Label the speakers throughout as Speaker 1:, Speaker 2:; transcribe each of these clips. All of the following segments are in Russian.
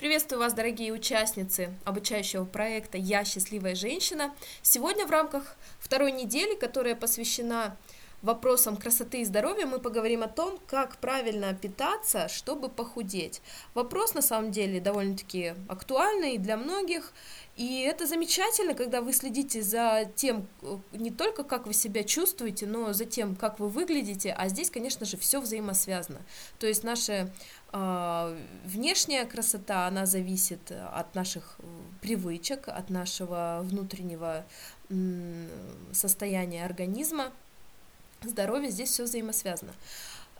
Speaker 1: Приветствую вас, дорогие участницы обучающего проекта «Я счастливая женщина». Сегодня в рамках второй недели, которая посвящена вопросам красоты и здоровья, мы поговорим о том, как правильно питаться, чтобы похудеть. Вопрос, на самом деле, довольно-таки актуальный для многих, и это замечательно, когда вы следите за тем, не только как вы себя чувствуете, но за тем, как вы выглядите, а здесь, конечно же, все взаимосвязано. То есть наши внешняя красота, она зависит от наших привычек, от нашего внутреннего состояния организма. Здоровье здесь все взаимосвязано.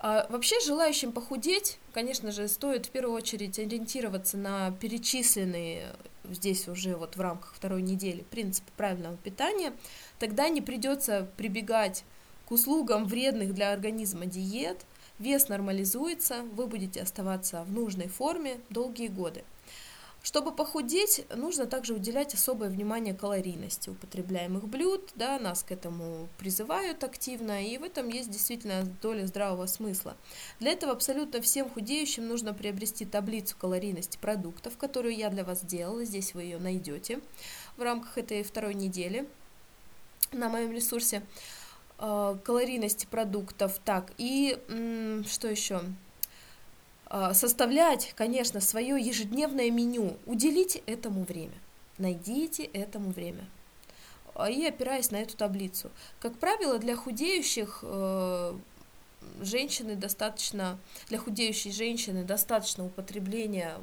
Speaker 1: А вообще желающим похудеть, конечно же, стоит в первую очередь ориентироваться на перечисленные здесь уже вот в рамках второй недели принципы правильного питания. Тогда не придется прибегать к услугам вредных для организма диет, вес нормализуется, вы будете оставаться в нужной форме долгие годы. Чтобы похудеть, нужно также уделять особое внимание калорийности употребляемых блюд, да, нас к этому призывают активно, и в этом есть действительно доля здравого смысла. Для этого абсолютно всем худеющим нужно приобрести таблицу калорийности продуктов, которую я для вас сделала, здесь вы ее найдете в рамках этой второй недели на моем ресурсе. Э, калорийности продуктов, так, и что еще? Э, составлять, конечно, свое ежедневное меню, уделите этому время, найдите этому время э, и опираясь на эту таблицу. Как правило, для худеющих женщины достаточно, для худеющей женщины достаточно употребления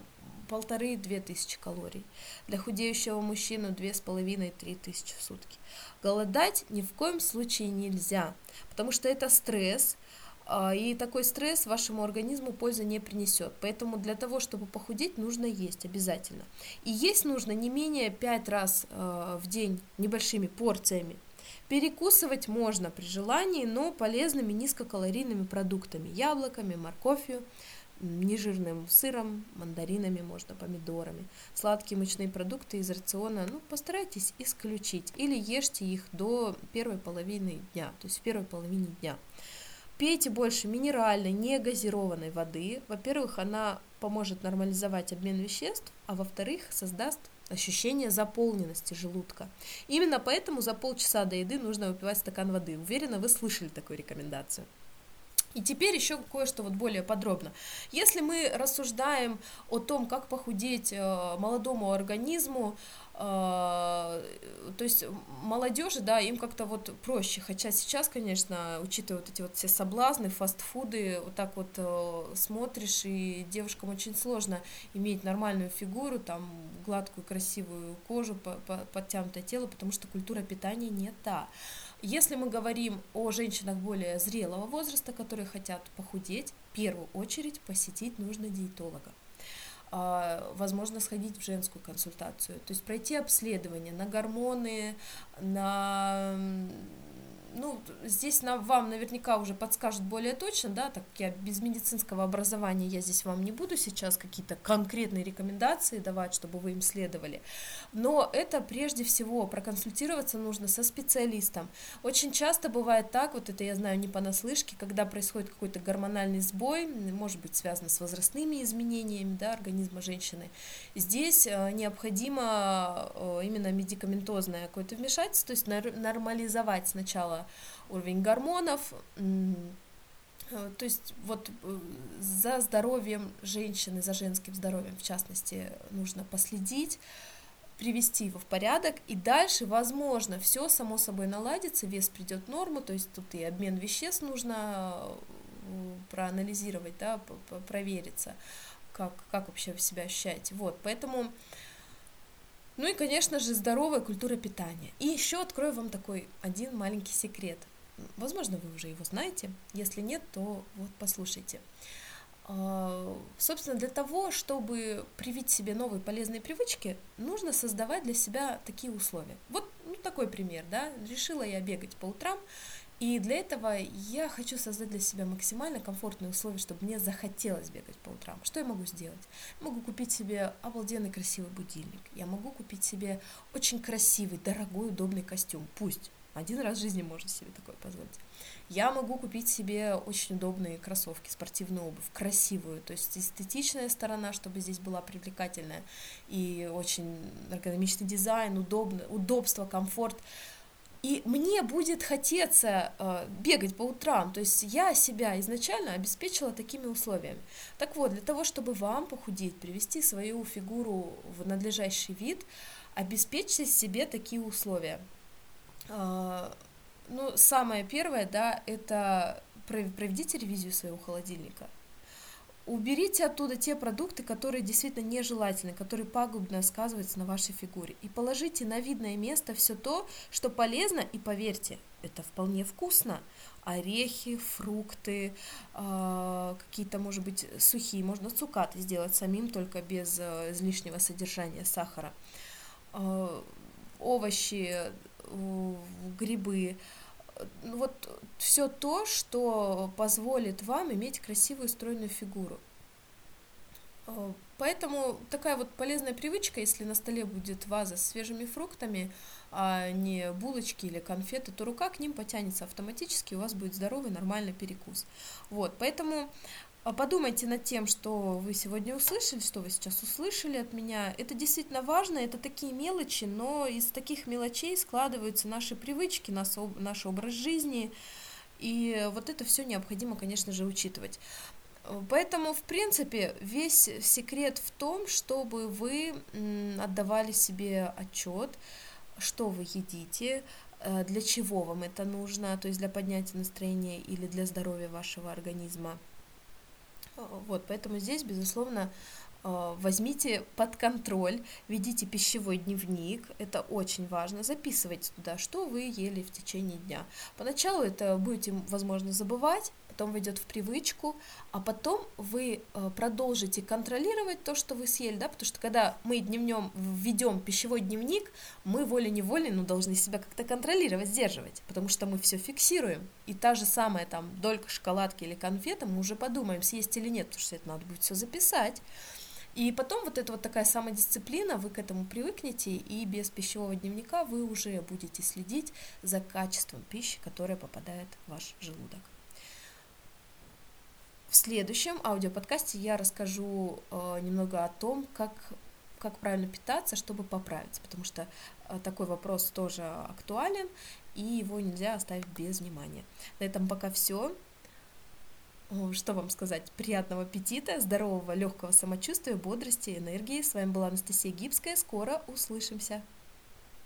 Speaker 1: полторы-две тысячи калорий. Для худеющего мужчины две с половиной-три тысячи в сутки. Голодать ни в коем случае нельзя, потому что это стресс, а, и такой стресс вашему организму пользы не принесет. Поэтому для того, чтобы похудеть, нужно есть обязательно. И есть нужно не менее 5 раз а, в день небольшими порциями. Перекусывать можно при желании, но полезными низкокалорийными продуктами, яблоками, морковью, нежирным сыром, мандаринами, можно помидорами. Сладкие мучные продукты из рациона, ну, постарайтесь исключить. Или ешьте их до первой половины дня, то есть в первой половине дня. Пейте больше минеральной, не газированной воды. Во-первых, она поможет нормализовать обмен веществ, а во-вторых, создаст ощущение заполненности желудка. Именно поэтому за полчаса до еды нужно выпивать стакан воды. Уверена, вы слышали такую рекомендацию. И теперь еще кое-что вот более подробно. Если мы рассуждаем о том, как похудеть э, молодому организму, э, то есть молодежи, да, им как-то вот проще, хотя сейчас, конечно, учитывая вот эти вот все соблазны, фастфуды, вот так вот э, смотришь, и девушкам очень сложно иметь нормальную фигуру, там, гладкую, красивую кожу, подтянутое тело, потому что культура питания не та. Если мы говорим о женщинах более зрелого возраста, которые хотят похудеть, в первую очередь посетить нужно диетолога. А, возможно сходить в женскую консультацию, то есть пройти обследование на гормоны, на ну, здесь на, вам наверняка уже подскажут более точно, да, так как я без медицинского образования, я здесь вам не буду сейчас какие-то конкретные рекомендации давать, чтобы вы им следовали, но это прежде всего проконсультироваться нужно со специалистом. Очень часто бывает так, вот это я знаю не понаслышке, когда происходит какой-то гормональный сбой, может быть связано с возрастными изменениями, да, организма женщины, здесь э, необходимо э, именно медикаментозное какое-то вмешательство, то есть нормализовать сначала уровень гормонов. Э, то есть вот э, за здоровьем женщины, за женским здоровьем в частности, нужно последить, привести его в порядок, и дальше, возможно, все само собой наладится, вес придет в норму, то есть тут и обмен веществ нужно э, проанализировать, да, провериться, как, как вообще себя ощущаете. Вот, поэтому ну и, конечно же, здоровая культура питания. И еще открою вам такой один маленький секрет. Возможно, вы уже его знаете. Если нет, то вот послушайте. А, собственно, для того, чтобы привить себе новые полезные привычки, нужно создавать для себя такие условия. Вот ну, такой пример, да. Решила я бегать по утрам, и для этого я хочу создать для себя максимально комфортные условия, чтобы мне захотелось бегать по утрам. Что я могу сделать? могу купить себе обалденный красивый будильник. Я могу купить себе очень красивый, дорогой, удобный костюм. Пусть Один раз в жизни можно себе такое позволить. Я могу купить себе очень удобные кроссовки, спортивную обувь, красивую, то есть эстетичная сторона, чтобы здесь была привлекательная, и очень эргономичный дизайн, удобно, удобство, комфорт. И мне будет хотеться э, бегать по утрам, то есть я себя изначально обеспечила такими условиями. Так вот, для того, чтобы вам похудеть, привести свою фигуру в надлежащий вид, обеспечьте себе такие условия. Э, ну, самое первое, да, это проведите ревизию своего холодильника. Уберите оттуда те продукты, которые действительно нежелательны, которые пагубно сказываются на вашей фигуре. И положите на видное место все то, что полезно, и поверьте, это вполне вкусно. Орехи, фрукты, э, какие-то, может быть, сухие, можно цукаты сделать самим, только без э, излишнего содержания сахара. Э, овощи, грибы, вот все то, что позволит вам иметь красивую стройную фигуру. Э, поэтому такая вот полезная привычка, если на столе будет ваза с свежими фруктами, а не булочки или конфеты, то рука к ним потянется автоматически, у вас будет здоровый, нормальный перекус. Вот, поэтому подумайте над тем, что вы сегодня услышали, что вы сейчас услышали от меня. Это действительно важно, это такие мелочи, но из таких мелочей складываются наши привычки, наш, наш образ жизни, и вот это все необходимо, конечно же, учитывать. Поэтому, в принципе, весь секрет в том, чтобы вы отдавали себе отчет, что вы едите, э, для чего вам это нужно, то есть для поднятия настроения или для здоровья вашего организма. Вот, поэтому здесь, безусловно, э, возьмите под контроль, ведите пищевой дневник, это очень важно, записывайте туда, что вы ели в течение дня. Поначалу это будете, возможно, забывать, потом войдет в привычку, а потом вы э, продолжите контролировать то, что вы съели, да, потому что когда мы дневнем введем пищевой дневник, мы волей-неволей, ну, должны себя как-то контролировать, сдерживать, потому что мы все фиксируем, и та же самая там долька шоколадки или конфета, мы уже подумаем, съесть или нет, потому что это надо будет все записать, и потом вот эта вот такая самодисциплина, вы к этому привыкнете, и без пищевого дневника вы уже будете следить за качеством пищи, которая попадает в ваш желудок. Следующем аудиоподкасте я расскажу э, немного о том, как, как правильно питаться, чтобы поправиться, потому что э, такой вопрос тоже актуален, и его нельзя оставить без внимания. На этом пока все. Что вам сказать? Приятного аппетита, здорового, легкого самочувствия, бодрости, энергии. С вами была Анастасия Гибская. Скоро услышимся.